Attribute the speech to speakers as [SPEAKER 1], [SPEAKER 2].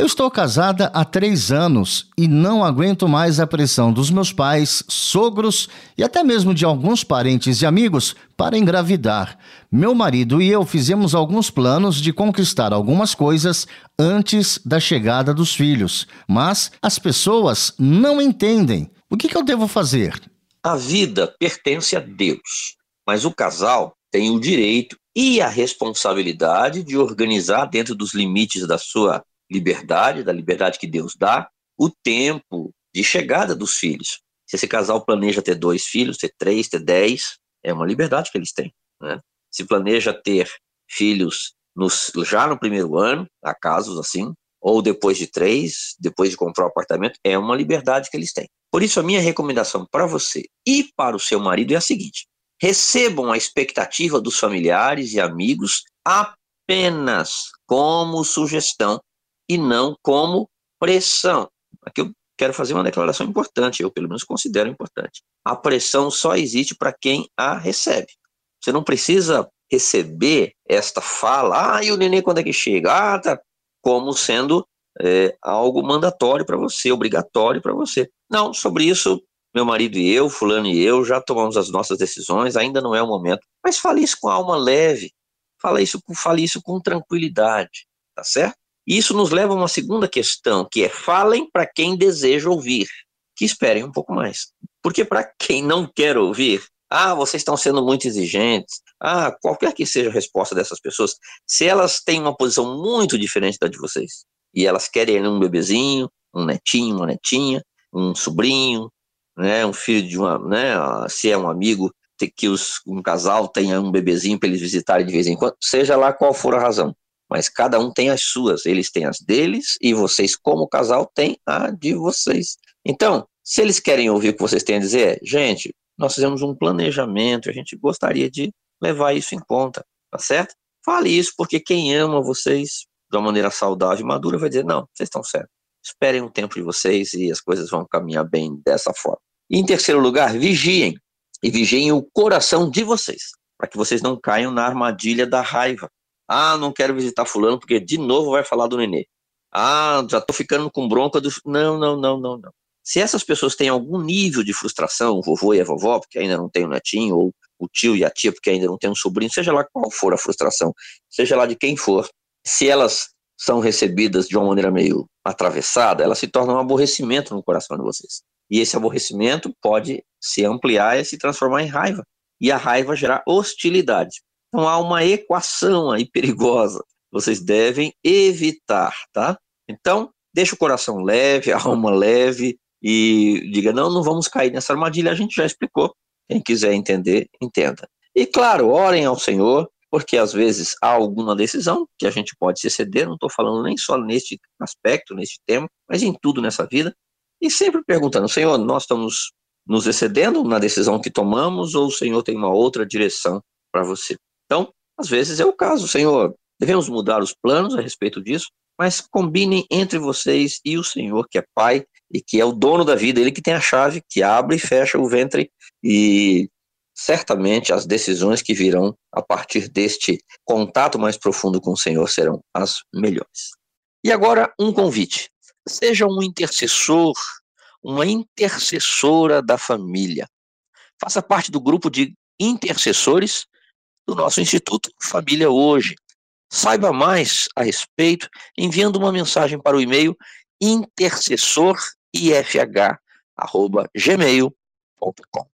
[SPEAKER 1] eu estou casada há três anos e não aguento mais a pressão dos meus pais, sogros e até mesmo de alguns parentes e amigos para engravidar. Meu marido e eu fizemos alguns planos de conquistar algumas coisas antes da chegada dos filhos, mas as pessoas não entendem. O que, que eu devo fazer?
[SPEAKER 2] A vida pertence a Deus, mas o casal tem o direito e a responsabilidade de organizar dentro dos limites da sua liberdade, da liberdade que Deus dá, o tempo de chegada dos filhos. Se esse casal planeja ter dois filhos, ter três, ter dez, é uma liberdade que eles têm. Né? Se planeja ter filhos nos, já no primeiro ano, há casos assim, ou depois de três, depois de comprar o um apartamento, é uma liberdade que eles têm. Por isso, a minha recomendação para você e para o seu marido é a seguinte: recebam a expectativa dos familiares e amigos apenas como sugestão e não como pressão. Aqui eu quero fazer uma declaração importante, eu pelo menos considero importante. A pressão só existe para quem a recebe. Você não precisa receber esta fala, ah, e o neném quando é que chega? Ah, tá, como sendo é, algo mandatório para você, obrigatório para você. Não, sobre isso, meu marido e eu, fulano e eu, já tomamos as nossas decisões, ainda não é o momento. Mas fale isso com alma leve, fale isso, fale isso com tranquilidade, tá certo? Isso nos leva a uma segunda questão, que é falem para quem deseja ouvir, que esperem um pouco mais. Porque para quem não quer ouvir, ah, vocês estão sendo muito exigentes. Ah, qualquer que seja a resposta dessas pessoas, se elas têm uma posição muito diferente da de vocês, e elas querem um bebezinho, um netinho, uma netinha, um sobrinho, né, um filho de uma, né, se é um amigo, que os, um casal tenha um bebezinho para eles visitarem de vez em quando, seja lá qual for a razão mas cada um tem as suas, eles têm as deles e vocês, como casal, têm a de vocês. Então, se eles querem ouvir o que vocês têm a dizer, gente, nós fizemos um planejamento, a gente gostaria de levar isso em conta, tá certo? Fale isso, porque quem ama vocês de uma maneira saudável e madura vai dizer: não, vocês estão certos. Esperem o tempo de vocês e as coisas vão caminhar bem dessa forma. E em terceiro lugar, vigiem. E vigiem o coração de vocês, para que vocês não caiam na armadilha da raiva. Ah, não quero visitar fulano porque de novo vai falar do nenê. Ah, já estou ficando com bronca do. Não, não, não, não, não. Se essas pessoas têm algum nível de frustração, o vovô e a vovó, porque ainda não tem um netinho, ou o tio e a tia, porque ainda não tem um sobrinho, seja lá qual for a frustração, seja lá de quem for, se elas são recebidas de uma maneira meio atravessada, elas se tornam um aborrecimento no coração de vocês. E esse aborrecimento pode se ampliar e se transformar em raiva. E a raiva gerar hostilidade. Então há uma equação aí perigosa. Vocês devem evitar, tá? Então, deixa o coração leve, a alma leve e diga: não, não vamos cair nessa armadilha, a gente já explicou. Quem quiser entender, entenda. E claro, orem ao Senhor, porque às vezes há alguma decisão que a gente pode se exceder, não estou falando nem só neste aspecto, neste tema, mas em tudo nessa vida. E sempre perguntando: Senhor, nós estamos nos excedendo na decisão que tomamos ou o Senhor tem uma outra direção para você? Então, às vezes é o caso, Senhor, devemos mudar os planos a respeito disso, mas combinem entre vocês e o Senhor, que é Pai e que é o dono da vida, ele que tem a chave que abre e fecha o ventre e certamente as decisões que virão a partir deste contato mais profundo com o Senhor serão as melhores. E agora um convite. Seja um intercessor, uma intercessora da família. Faça parte do grupo de intercessores do nosso Instituto Família Hoje. Saiba mais a respeito enviando uma mensagem para o e-mail intercessorifh@gmail.com.